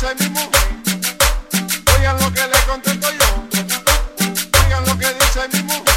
Oigan lo que le contesto yo. Oigan lo que dice mi mujer.